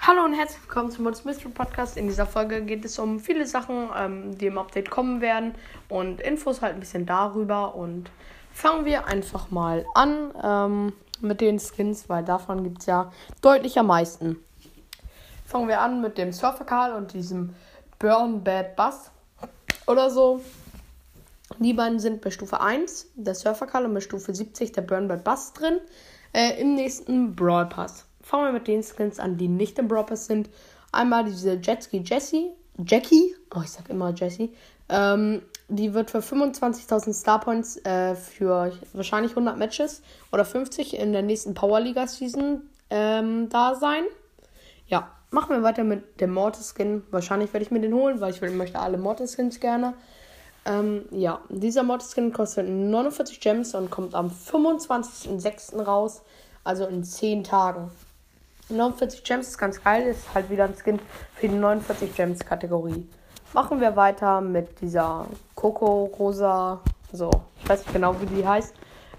Hallo und herzlich willkommen zum Mods Mystery Podcast. In dieser Folge geht es um viele Sachen, ähm, die im Update kommen werden und Infos halt ein bisschen darüber. Und fangen wir einfach mal an ähm, mit den Skins, weil davon gibt es ja deutlich am meisten. Fangen wir an mit dem Surfer Karl und diesem Burn Bad Bass oder so. Die beiden sind bei Stufe 1, der Surfer Karl, und bei Stufe 70 der Burn Bad Bass drin. Äh, Im nächsten Brawl Pass. Fangen wir mit den Skins an, die nicht im Brawl Pass sind. Einmal diese Jetski Jessie. Jackie. Oh, ich sag immer Jessie. Ähm, die wird für 25.000 Star Points äh, für wahrscheinlich 100 Matches oder 50 in der nächsten Power Liga Season ähm, da sein. Ja, machen wir weiter mit dem Mortis Skin. Wahrscheinlich werde ich mir den holen, weil ich möchte alle Mortis Skins gerne. Ähm, ja, dieser Mod-Skin kostet 49 Gems und kommt am 25.06. raus, also in 10 Tagen. 49 Gems ist ganz geil, ist halt wieder ein Skin für die 49 Gems Kategorie. Machen wir weiter mit dieser Coco Rosa, so, ich weiß nicht genau, wie die heißt.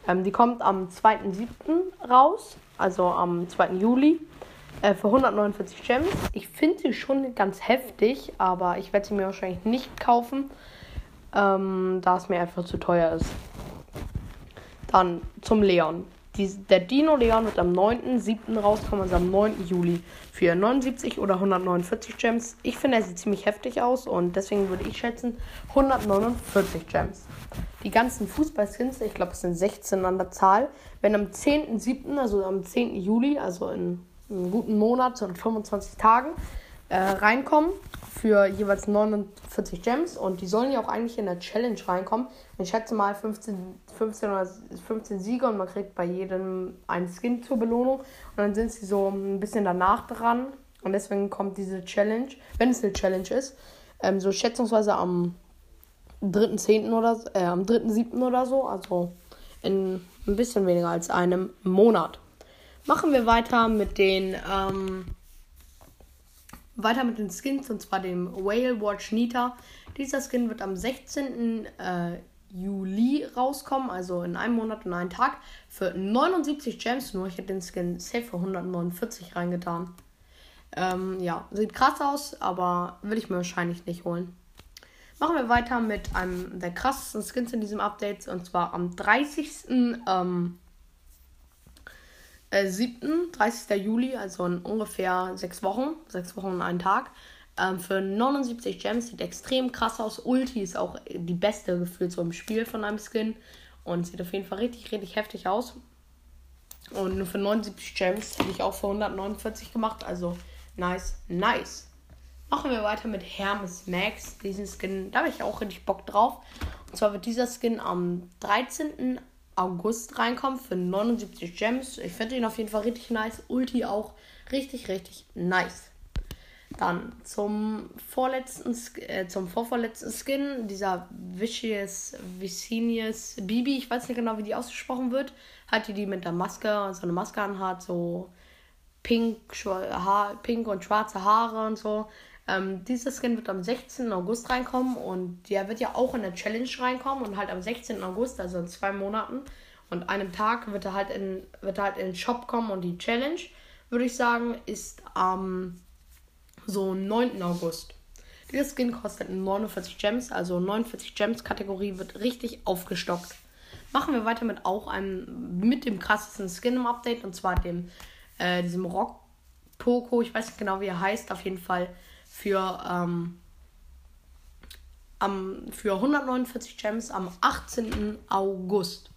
Ähm, die kommt am 2.07. raus, also am 2. Juli, äh, für 149 Gems. Ich finde sie schon ganz heftig, aber ich werde sie mir wahrscheinlich nicht kaufen ähm, da es mir einfach zu teuer ist. Dann zum Leon. Die, der Dino Leon wird am 9.7. rauskommen, also am 9. Juli für 79 oder 149 Gems. Ich finde, er sieht ziemlich heftig aus und deswegen würde ich schätzen 149 Gems. Die ganzen Fußballskins, ich glaube es sind 16 an der Zahl, werden am 10.7., also am 10. Juli, also in einem guten Monat, in 25 Tagen, äh, reinkommen für jeweils 49 Gems und die sollen ja auch eigentlich in der Challenge reinkommen. Ich schätze mal 15, 15 oder 15 Siege und man kriegt bei jedem einen Skin zur Belohnung und dann sind sie so ein bisschen danach dran und deswegen kommt diese Challenge, wenn es eine Challenge ist, ähm, so schätzungsweise am 3.10. oder äh, am 3.7. oder so, also in ein bisschen weniger als einem Monat. Machen wir weiter mit den ähm, weiter mit den Skins und zwar dem Whale Watch Nita. Dieser Skin wird am 16. Äh, Juli rauskommen, also in einem Monat und einem Tag, für 79 Gems nur. Ich hätte den Skin safe für 149 reingetan. Ähm, ja, sieht krass aus, aber will ich mir wahrscheinlich nicht holen. Machen wir weiter mit einem der krassesten Skins in diesem Update und zwar am 30. Ähm, äh, 7., 30. Juli, also in ungefähr sechs Wochen, sechs Wochen und einen Tag. Ähm, für 79 Gems sieht extrem krass aus. Ulti ist auch die beste gefühlt so im Spiel von einem Skin und sieht auf jeden Fall richtig, richtig heftig aus. Und nur für 79 Gems hätte ich auch für 149 gemacht, also nice, nice. Machen wir weiter mit Hermes Max. Diesen Skin, da habe ich auch richtig Bock drauf. Und zwar wird dieser Skin am 13. August reinkommt für 79 Gems. Ich finde ihn auf jeden Fall richtig nice. Ulti auch richtig, richtig nice. Dann zum vorletzten, äh, zum vorvorletzten Skin, dieser Vicious, Vicinius Bibi, ich weiß nicht genau, wie die ausgesprochen wird. Hat die die mit der Maske, so eine Maske anhat, so pink, Haar, pink und schwarze Haare und so. Ähm, dieser Skin wird am 16. August reinkommen und der wird ja auch in der Challenge reinkommen und halt am 16. August, also in zwei Monaten und einem Tag, wird er halt in, wird er halt in den Shop kommen und die Challenge, würde ich sagen, ist am so 9. August. Dieser Skin kostet 49 Gems, also 49 Gems Kategorie wird richtig aufgestockt. Machen wir weiter mit auch einem, mit dem krassesten Skin im Update und zwar dem, äh, diesem Rock Poco, ich weiß nicht genau wie er heißt, auf jeden Fall für, ähm, am, für 149 Gems am 18. August.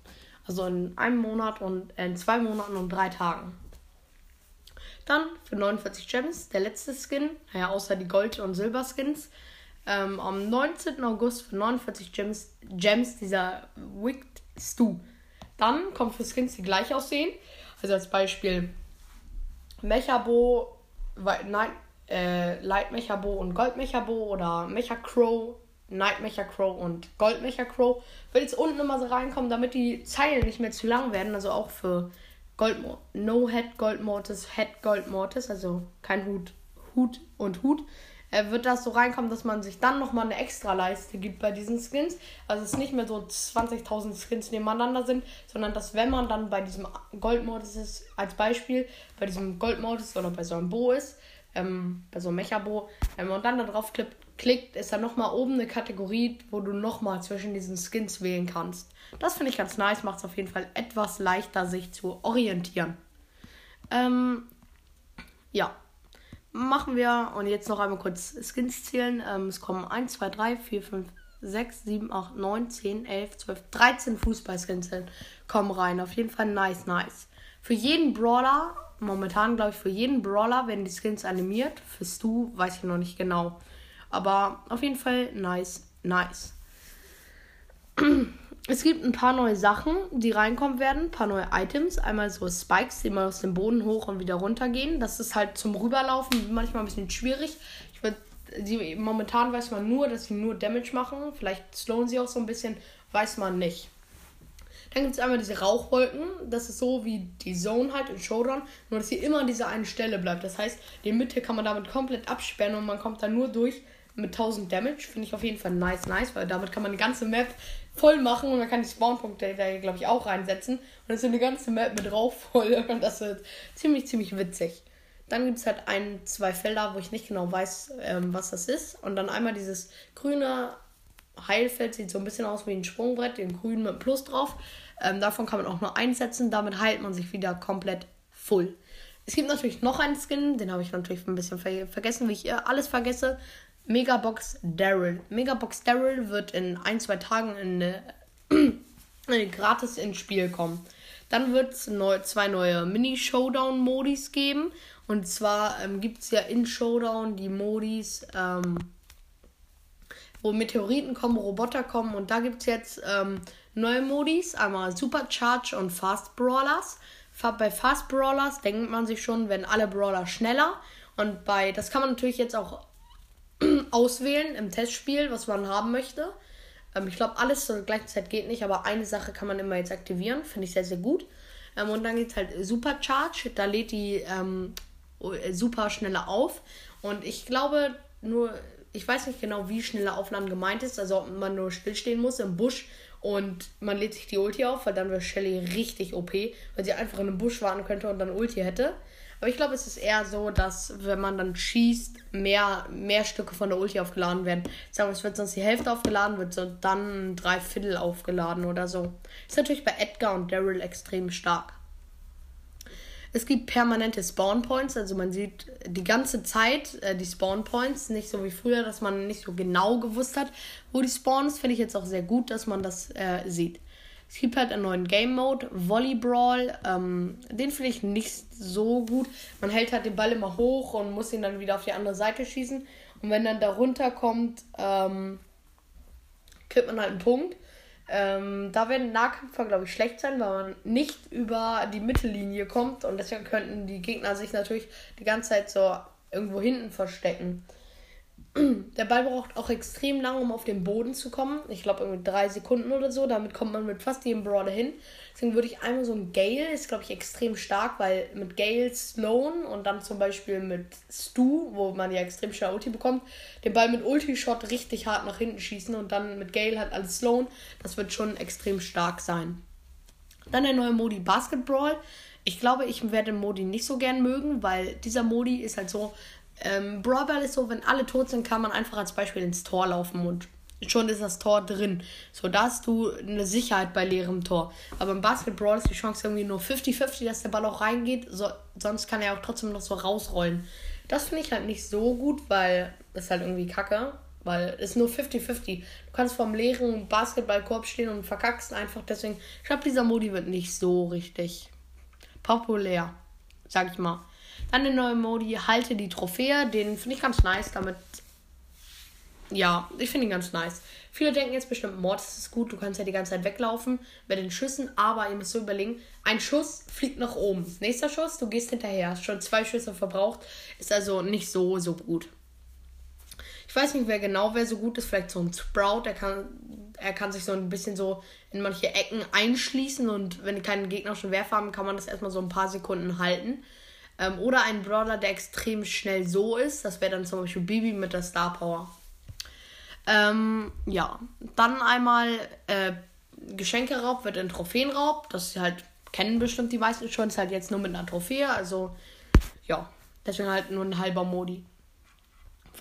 Also in einem Monat und in zwei Monaten und drei Tagen. Dann für 49 Gems der letzte Skin, naja, außer die Gold- und Silber-Skins. Ähm, am 19. August für 49 Gems, Gems dieser Wicked Stew. Dann kommt für Skins, die gleich aussehen. Also als Beispiel Mechabo, nein, äh, Light Mecha Bo und Gold Mecha Bo oder Mecha Crow, Night Mecha Crow und Gold Mecha Crow. Will jetzt unten immer so reinkommen, damit die Zeilen nicht mehr zu lang werden. Also auch für Gold No Head Gold Mortis, Head Gold Mortis, also kein Hut, Hut und Hut, äh, wird das so reinkommen, dass man sich dann nochmal eine extra Leiste gibt bei diesen Skins. Also es nicht mehr so 20.000 Skins nebeneinander sind, sondern dass wenn man dann bei diesem Goldmodus ist, als Beispiel, bei diesem Goldmodus oder bei so einem Bo ist, ähm, bei so einem Mecha-Bo, wenn man dann da drauf klickt, ist da nochmal oben eine Kategorie, wo du nochmal zwischen diesen Skins wählen kannst. Das finde ich ganz nice, macht es auf jeden Fall etwas leichter, sich zu orientieren. Ähm, ja, machen wir. Und jetzt noch einmal kurz Skins zählen. Ähm, es kommen 1, 2, 3, 4, 5, 6, 7, 8, 9, 10, 11, 12, 13 Fußballskins kommen rein. Auf jeden Fall nice, nice. Für jeden Brawler, momentan glaube ich, für jeden Brawler werden die Skins animiert. Für Stu weiß ich noch nicht genau. Aber auf jeden Fall nice, nice. Es gibt ein paar neue Sachen, die reinkommen werden, ein paar neue Items. Einmal so Spikes, die mal aus dem Boden hoch und wieder runter gehen. Das ist halt zum Rüberlaufen manchmal ein bisschen schwierig. Ich würd, die, momentan weiß man nur, dass sie nur Damage machen. Vielleicht slowen sie auch so ein bisschen, weiß man nicht. Dann gibt es einmal diese Rauchwolken. Das ist so wie die Zone halt in Showdown, nur dass sie immer an dieser einen Stelle bleibt. Das heißt, die Mitte kann man damit komplett absperren und man kommt da nur durch mit 1000 Damage. Finde ich auf jeden Fall nice, nice, weil damit kann man die ganze Map voll machen und man kann die Spawnpunkte da, glaube ich, auch reinsetzen. Und dann ist eine ganze Map mit Rauch voll und das wird ziemlich, ziemlich witzig. Dann gibt es halt ein, zwei Felder, wo ich nicht genau weiß, ähm, was das ist. Und dann einmal dieses grüne Heilfeld, sieht so ein bisschen aus wie ein Sprungbrett, den grünen mit Plus drauf. Ähm, davon kann man auch nur einsetzen, damit heilt man sich wieder komplett full. Es gibt natürlich noch einen Skin, den habe ich natürlich ein bisschen ver vergessen, wie ich alles vergesse. Megabox Daryl. Megabox Daryl wird in ein, zwei Tagen in, äh, gratis ins Spiel kommen. Dann wird es neu, zwei neue Mini-Showdown-Modis geben. Und zwar ähm, gibt es ja in Showdown die Modis, ähm, wo Meteoriten kommen, Roboter kommen. Und da gibt es jetzt ähm, neue Modis. Einmal Supercharge und Fast Brawlers. Bei Fast Brawlers denkt man sich schon, wenn alle Brawler schneller. Und bei, das kann man natürlich jetzt auch auswählen im Testspiel, was man haben möchte. Ähm, ich glaube, alles zur gleichen Zeit geht nicht, aber eine Sache kann man immer jetzt aktivieren. Finde ich sehr, sehr gut. Ähm, und dann geht es halt Supercharge. Da lädt die ähm, super schneller auf. Und ich glaube nur, ich weiß nicht genau, wie schnelle Aufladen gemeint ist. Also ob man nur stillstehen muss im Busch und man lädt sich die Ulti auf, weil dann wäre Shelly richtig OP, weil sie einfach in einem Busch warten könnte und dann Ulti hätte. Aber ich glaube, es ist eher so, dass wenn man dann schießt, mehr, mehr Stücke von der Ulti aufgeladen werden. Sagen wir, es wird sonst die Hälfte aufgeladen, wird dann drei Viertel aufgeladen oder so. Ist natürlich bei Edgar und Daryl extrem stark. Es gibt permanente Spawn Points, also man sieht die ganze Zeit äh, die Spawn Points, nicht so wie früher, dass man nicht so genau gewusst hat, wo die spawnen. Finde ich jetzt auch sehr gut, dass man das äh, sieht. Es gibt halt einen neuen Game Mode, Volleyball. Ähm, den finde ich nicht so gut. Man hält halt den Ball immer hoch und muss ihn dann wieder auf die andere Seite schießen. Und wenn dann da runterkommt, ähm, kriegt man halt einen Punkt. Ähm, da werden Nahkämpfer, glaube ich, schlecht sein, weil man nicht über die Mittellinie kommt. Und deswegen könnten die Gegner sich natürlich die ganze Zeit so irgendwo hinten verstecken. Der Ball braucht auch extrem lange, um auf den Boden zu kommen. Ich glaube, irgendwie drei Sekunden oder so. Damit kommt man mit fast jedem Brawler hin. Deswegen würde ich einmal so ein Gale, ist glaube ich extrem stark, weil mit Gale, Sloan und dann zum Beispiel mit Stu, wo man ja extrem schnell Ulti bekommt, den Ball mit Ulti-Shot richtig hart nach hinten schießen und dann mit Gale halt alles Sloan. Das wird schon extrem stark sein. Dann der neue Modi Basketball. Ich glaube, ich werde den Modi nicht so gern mögen, weil dieser Modi ist halt so, ähm, Brawl ist so, wenn alle tot sind, kann man einfach als Beispiel ins Tor laufen und schon ist das Tor drin. So, da hast du eine Sicherheit bei leerem Tor. Aber im Basketball ist die Chance irgendwie nur 50-50, dass der Ball auch reingeht. So, sonst kann er auch trotzdem noch so rausrollen. Das finde ich halt nicht so gut, weil das ist halt irgendwie kacke. Weil es nur 50-50. Du kannst vorm leeren Basketballkorb stehen und verkackst einfach. Deswegen, ich glaube, dieser Modi wird nicht so richtig populär. Sag ich mal. Dann der neue Modi, halte die Trophäe. Den finde ich ganz nice. Damit. Ja, ich finde ihn ganz nice. Viele denken jetzt bestimmt, Mord ist gut, du kannst ja die ganze Zeit weglaufen bei den Schüssen, aber ihr müsst so überlegen, ein Schuss fliegt nach oben. Nächster Schuss, du gehst hinterher, schon zwei Schüsse verbraucht, ist also nicht so, so gut. Ich weiß nicht, wer genau wer so gut ist, vielleicht so ein Sprout, er kann, er kann sich so ein bisschen so in manche Ecken einschließen und wenn keine gegnerischen Werfer haben, kann man das erstmal so ein paar Sekunden halten. Ähm, oder ein Brawler, der extrem schnell so ist. Das wäre dann zum Beispiel Bibi mit der Star Power. Ähm, ja, dann einmal äh, Geschenkeraub wird in Trophäenraub. Das halt kennen bestimmt die meisten schon. Ist halt jetzt nur mit einer Trophäe. Also ja, deswegen halt nur ein halber Modi.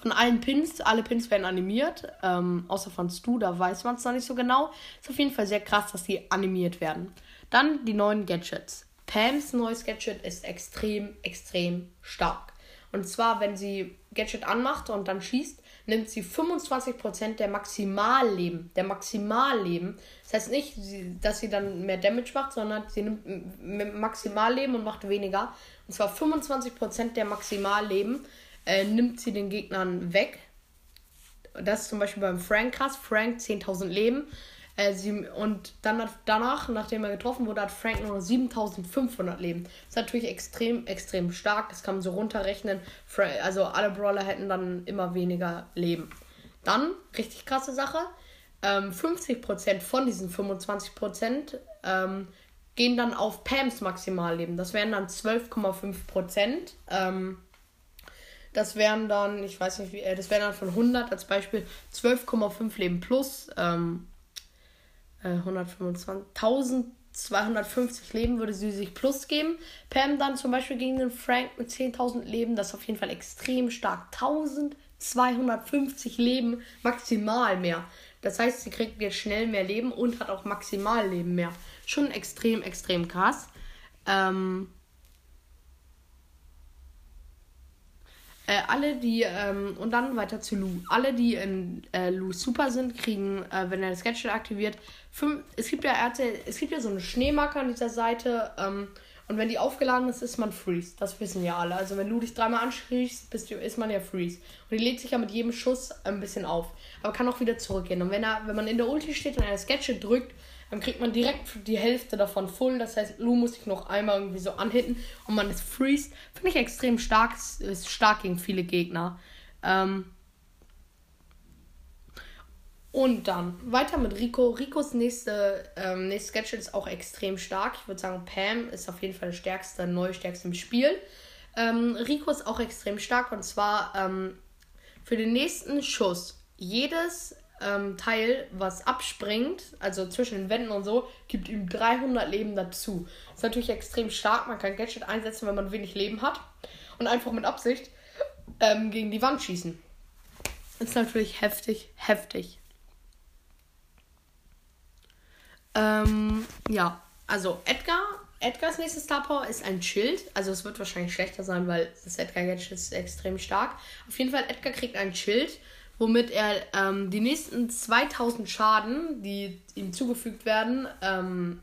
Von allen Pins, alle Pins werden animiert. Ähm, außer von Stu, da weiß man es noch nicht so genau. Ist auf jeden Fall sehr krass, dass die animiert werden. Dann die neuen Gadgets. Pams neues Gadget ist extrem, extrem stark. Und zwar, wenn sie Gadget anmacht und dann schießt, nimmt sie 25% der Maximalleben. Der Maximalleben. Das heißt nicht, dass sie dann mehr Damage macht, sondern sie nimmt Maximalleben und macht weniger. Und zwar 25% der Maximalleben äh, nimmt sie den Gegnern weg. Das ist zum Beispiel beim Frank krass. Frank 10.000 Leben. Äh, sie, und dann hat, danach, nachdem er getroffen wurde, hat Frank nur noch 7500 Leben. Das ist natürlich extrem, extrem stark. Das kann man so runterrechnen. Also alle Brawler hätten dann immer weniger Leben. Dann, richtig krasse Sache. Ähm, 50% von diesen 25% ähm, gehen dann auf Pams Maximalleben. Das wären dann 12,5%. Ähm, das wären dann, ich weiß nicht wie, äh, das wären dann von 100 als Beispiel 12,5 Leben plus. Ähm, 125, äh, 1250 Leben würde sie sich plus geben. Pam dann zum Beispiel gegen den Frank mit 10.000 Leben, das ist auf jeden Fall extrem stark. 1250 Leben maximal mehr. Das heißt, sie kriegt jetzt schnell mehr Leben und hat auch maximal Leben mehr. Schon extrem, extrem krass. Ähm, Äh, alle, die, ähm, und dann weiter zu Lu. Alle, die in äh, Lu Super sind, kriegen, äh, wenn er das Gadget aktiviert, fünf, es gibt ja RT, es gibt ja so eine Schneemarke an dieser Seite, ähm, und wenn die aufgeladen ist, ist man Freeze. Das wissen ja alle. Also wenn du dich dreimal anschließt, bist du, ist man ja Freeze. Und die lädt sich ja mit jedem Schuss ein bisschen auf. Aber kann auch wieder zurückgehen. Und wenn er, wenn man in der Ulti steht und er das Gadget drückt, dann kriegt man direkt die Hälfte davon voll. Das heißt, Lu muss sich noch einmal irgendwie so anhitten und man ist freeze. Finde ich extrem stark. Ist stark gegen viele Gegner. Ähm und dann weiter mit Rico. Ricos nächste, ähm, nächste Gadget ist auch extrem stark. Ich würde sagen, Pam ist auf jeden Fall der stärkste, neu stärkste im Spiel. Ähm, Rico ist auch extrem stark und zwar ähm, für den nächsten Schuss. Jedes ähm, Teil, was abspringt, also zwischen den Wänden und so, gibt ihm 300 Leben dazu. ist natürlich extrem stark. Man kann Gadget einsetzen, wenn man wenig Leben hat. Und einfach mit Absicht ähm, gegen die Wand schießen. ist natürlich heftig, heftig. Ähm, ja, also Edgar. Edgars nächstes Star Power ist ein Schild. Also es wird wahrscheinlich schlechter sein, weil das Edgar Gadget ist extrem stark. Auf jeden Fall, Edgar kriegt ein Schild womit er ähm, die nächsten 2000 Schaden, die ihm zugefügt werden, ähm,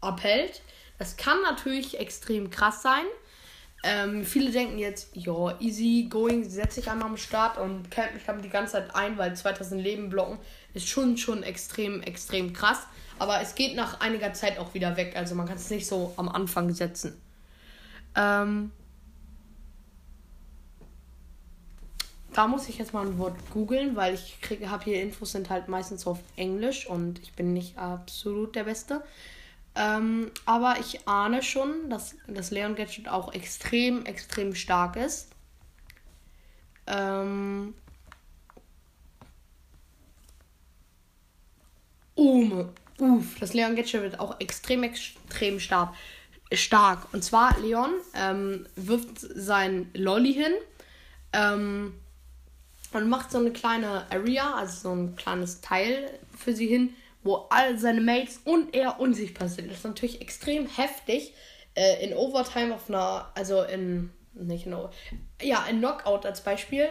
abhält. Das kann natürlich extrem krass sein. Ähm, viele denken jetzt, ja, easy going, setze ich einmal am Start und camp mich damit die ganze Zeit ein, weil 2000 Leben blocken ist schon, schon extrem, extrem krass. Aber es geht nach einiger Zeit auch wieder weg. Also man kann es nicht so am Anfang setzen. Ähm, Da muss ich jetzt mal ein Wort googeln, weil ich habe hier Infos sind halt meistens auf Englisch und ich bin nicht absolut der Beste. Ähm, aber ich ahne schon, dass das Leon Gadget auch extrem, extrem stark ist. Ähm, um, uff, das Leon Gadget wird auch extrem, extrem stark. stark. Und zwar, Leon ähm, wirft sein Lolly hin. Ähm, und macht so eine kleine Area, also so ein kleines Teil für sie hin, wo all seine Mates und er unsichtbar sind. Das ist natürlich extrem heftig. Äh, in Overtime auf einer, also in, nicht in, ja, in Knockout als Beispiel.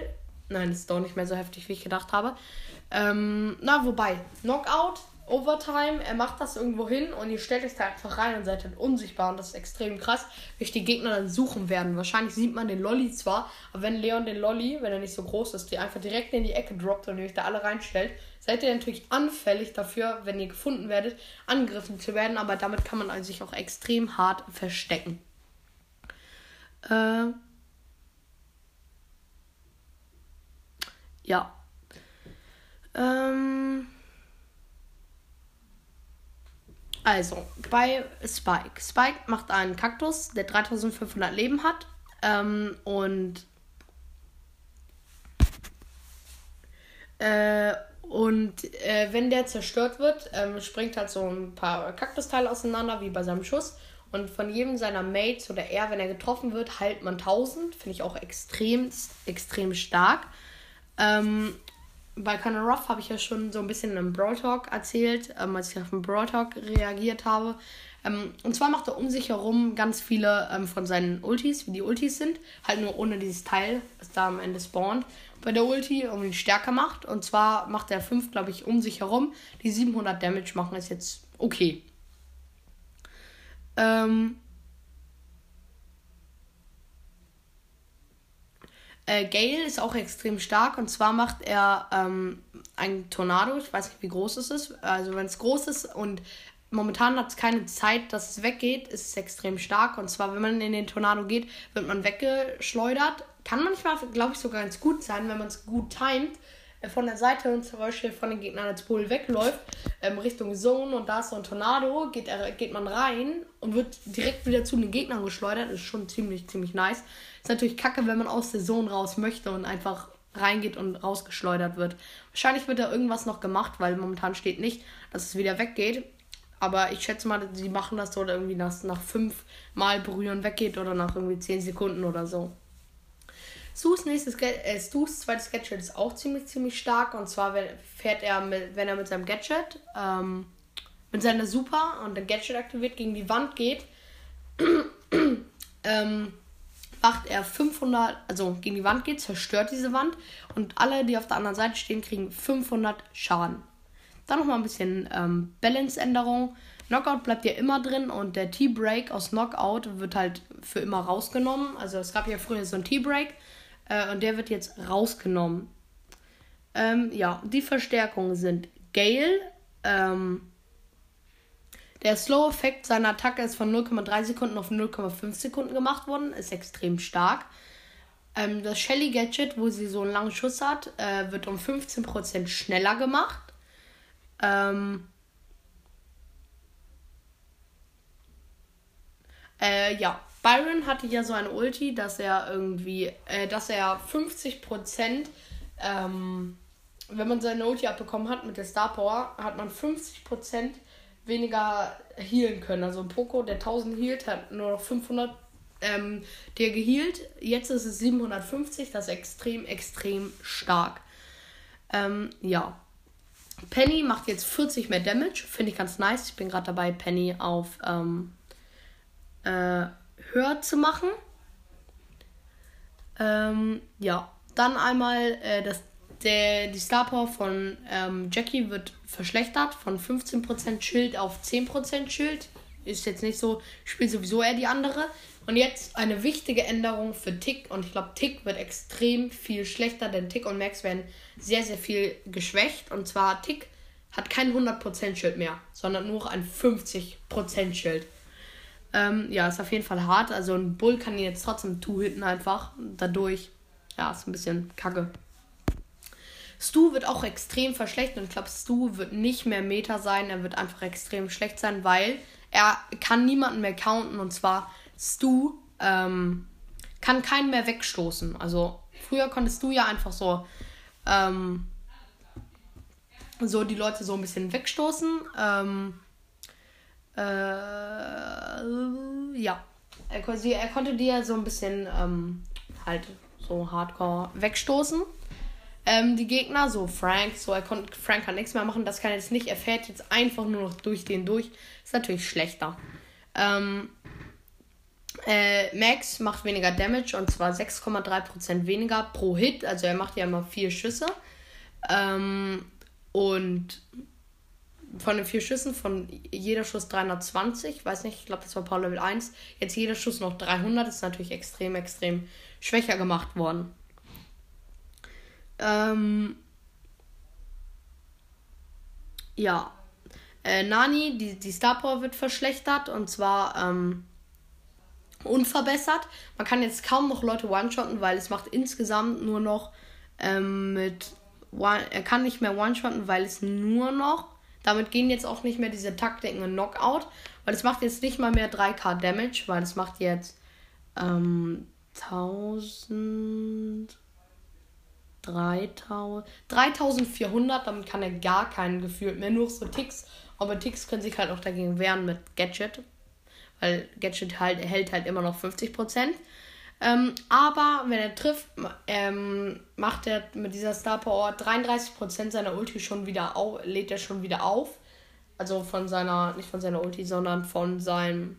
Nein, das ist doch nicht mehr so heftig, wie ich gedacht habe. Ähm, na, wobei, Knockout Overtime, er macht das irgendwo hin und ihr stellt euch da einfach rein und seid dann unsichtbar und das ist extrem krass, wie die Gegner dann suchen werden. Wahrscheinlich sieht man den Lolly zwar, aber wenn Leon den Lolly, wenn er nicht so groß ist, die einfach direkt in die Ecke droppt und ihr euch da alle reinstellt, seid ihr natürlich anfällig dafür, wenn ihr gefunden werdet, angegriffen zu werden, aber damit kann man also sich auch extrem hart verstecken. Äh ja. Ähm also, bei Spike. Spike macht einen Kaktus, der 3500 Leben hat. Ähm, und äh, und äh, wenn der zerstört wird, ähm, springt halt so ein paar Kaktusteile auseinander, wie bei seinem Schuss. Und von jedem seiner Mates oder er, wenn er getroffen wird, heilt man 1000. Finde ich auch extrem, extrem stark. Ähm, bei Conor Ruff habe ich ja schon so ein bisschen im Brawl Talk erzählt, ähm, als ich auf den Brawl Talk reagiert habe. Ähm, und zwar macht er um sich herum ganz viele ähm, von seinen Ultis, wie die Ultis sind. Halt nur ohne dieses Teil, das da am Ende spawnt. Bei der Ulti um ihn stärker macht. Und zwar macht er 5, glaube ich, um sich herum. Die 700 Damage machen ist jetzt okay. Ähm, Äh, Gale ist auch extrem stark und zwar macht er ähm, ein Tornado. Ich weiß nicht, wie groß es ist. Also, wenn es groß ist und momentan hat es keine Zeit, dass es weggeht, ist es extrem stark. Und zwar, wenn man in den Tornado geht, wird man weggeschleudert. Kann manchmal, glaube ich, sogar ganz gut sein, wenn man es gut timet von der Seite und zum Beispiel von den Gegnern als Bull wegläuft, ähm, Richtung Zone und da ist so ein Tornado, geht, er, geht man rein und wird direkt wieder zu den Gegnern geschleudert. Ist schon ziemlich, ziemlich nice. Ist natürlich kacke, wenn man aus der Zone raus möchte und einfach reingeht und rausgeschleudert wird. Wahrscheinlich wird da irgendwas noch gemacht, weil momentan steht nicht, dass es wieder weggeht. Aber ich schätze mal, sie machen das so irgendwie nach, nach fünf Mal berühren weggeht oder nach irgendwie zehn Sekunden oder so. Stu's nächstes äh, Stu's zweites Gadget ist auch ziemlich, ziemlich stark. Und zwar fährt er, mit, wenn er mit seinem Gadget, ähm, mit seiner Super und der Gadget aktiviert, gegen die Wand geht, ähm, macht er 500, also gegen die Wand geht, zerstört diese Wand und alle, die auf der anderen Seite stehen, kriegen 500 Schaden. Dann nochmal ein bisschen ähm, Balance-Änderung. Knockout bleibt ja immer drin und der T-Break aus Knockout wird halt für immer rausgenommen. Also es gab ja früher so ein T-Break, äh, und der wird jetzt rausgenommen. Ähm, ja, die Verstärkungen sind Gale. Ähm, der Slow-Effekt seiner Attacke ist von 0,3 Sekunden auf 0,5 Sekunden gemacht worden. Ist extrem stark. Ähm, das Shelly Gadget, wo sie so einen langen Schuss hat, äh, wird um 15% schneller gemacht. Ähm, äh, ja, Byron hatte ja so eine Ulti, dass er irgendwie, äh, dass er 50% ähm, wenn man seine Ulti abbekommen hat mit der Star Power, hat man 50% weniger healen können. Also ein Poco, der 1000 healt, hat nur noch 500 ähm, der gehealt. Jetzt ist es 750, das ist extrem, extrem stark. Ähm, ja. Penny macht jetzt 40 mehr Damage, finde ich ganz nice. Ich bin gerade dabei, Penny auf ähm, äh, höher zu machen. Ähm, ja, dann einmal äh, das, der, die Star Power von ähm, Jackie wird verschlechtert von 15% Schild auf 10% Schild. Ist jetzt nicht so, spielt sowieso eher die andere. Und jetzt eine wichtige Änderung für Tick. Und ich glaube, Tick wird extrem viel schlechter, denn Tick und Max werden sehr, sehr viel geschwächt. Und zwar Tick hat kein 100% Schild mehr, sondern nur ein 50% Schild. Ähm, ja, ist auf jeden Fall hart. Also ein Bull kann ihn jetzt trotzdem two-hitten einfach. Dadurch, ja, ist ein bisschen kacke. Stu wird auch extrem verschlechtert. Ich glaube, Stu wird nicht mehr Meta sein. Er wird einfach extrem schlecht sein, weil er kann niemanden mehr counten. Und zwar Stu ähm, kann keinen mehr wegstoßen. Also früher konntest du ja einfach so ähm, so die Leute so ein bisschen wegstoßen. Ähm, äh, ja. Er, er konnte die ja so ein bisschen ähm, halt so hardcore wegstoßen. Ähm, die Gegner, so Frank, so er konnte, Frank kann nichts mehr machen, das kann er jetzt nicht. Er fährt jetzt einfach nur noch durch den durch. Ist natürlich schlechter. Ähm, äh, Max macht weniger Damage und zwar 6,3% weniger pro Hit. Also er macht ja immer vier Schüsse. Ähm, und von den vier Schüssen, von jeder Schuss 320, weiß nicht, ich glaube, das war Power Level 1. Jetzt jeder Schuss noch 300, ist natürlich extrem, extrem schwächer gemacht worden. Ähm, ja. Äh, Nani, die, die Star Power wird verschlechtert und zwar ähm, unverbessert. Man kann jetzt kaum noch Leute one-shotten, weil es macht insgesamt nur noch ähm, mit. One, er kann nicht mehr one-shotten, weil es nur noch damit gehen jetzt auch nicht mehr diese Taktiken in Knockout, weil es macht jetzt nicht mal mehr 3k Damage, weil es macht jetzt ähm, 1000. 3000. 3400, damit kann er gar keinen gefühlt mehr, nur so Ticks. Aber Ticks können sich halt auch dagegen wehren mit Gadget. Weil Gadget halt, hält halt immer noch 50%. Ähm, aber wenn er trifft, ähm, macht er mit dieser Star Power 33% seiner Ulti schon wieder auf, lädt er schon wieder auf. Also von seiner, nicht von seiner Ulti, sondern von seinem.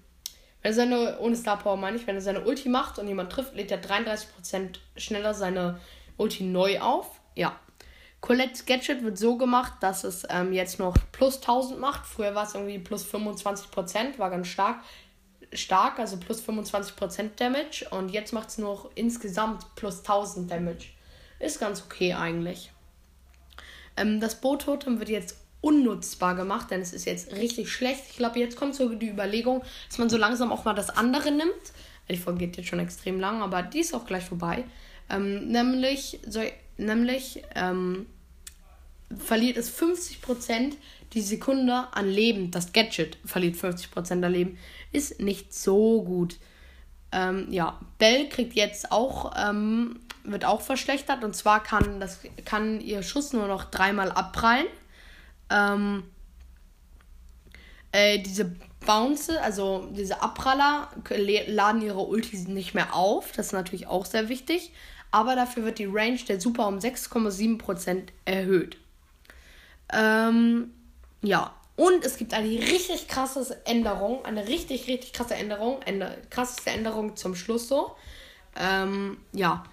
Wenn er seine, ohne Star Power meine ich, wenn er seine Ulti macht und jemand trifft, lädt er 33% schneller seine Ulti neu auf. Ja. Colette's Gadget wird so gemacht, dass es ähm, jetzt noch plus 1000 macht. Früher war es irgendwie plus 25%, war ganz stark stark, also plus 25% Damage. Und jetzt macht es nur insgesamt plus 1000 Damage. Ist ganz okay eigentlich. Ähm, das Boot-Totem wird jetzt unnutzbar gemacht, denn es ist jetzt richtig schlecht. Ich glaube, jetzt kommt so die Überlegung, dass man so langsam auch mal das andere nimmt. Die Folge geht jetzt schon extrem lang, aber die ist auch gleich vorbei. Ähm, nämlich, so, nämlich ähm, verliert es 50% die Sekunde an Leben. Das Gadget verliert 50% an Leben ist nicht so gut. Ähm, ja, Bell kriegt jetzt auch, ähm, wird auch verschlechtert und zwar kann, das, kann ihr Schuss nur noch dreimal abprallen. Ähm, äh, diese Bounce, also diese Abpraller, laden ihre Ultis nicht mehr auf. Das ist natürlich auch sehr wichtig. Aber dafür wird die Range der Super um 6,7% erhöht. Ähm, ja, und es gibt eine richtig krasse Änderung, eine richtig, richtig krasse Änderung, eine krasseste Änderung zum Schluss so. Ähm, ja.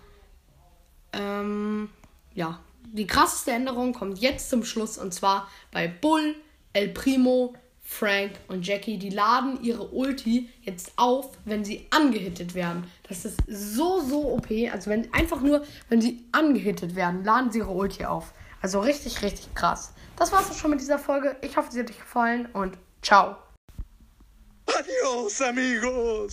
Ähm, ja. Die krasseste Änderung kommt jetzt zum Schluss und zwar bei Bull, El Primo, Frank und Jackie. Die laden ihre Ulti jetzt auf, wenn sie angehittet werden. Das ist so, so OP. Also wenn einfach nur, wenn sie angehittet werden, laden sie ihre Ulti auf. Also richtig, richtig krass. Das war's auch schon mit dieser Folge. Ich hoffe, sie hat euch gefallen und ciao. Adios, amigos.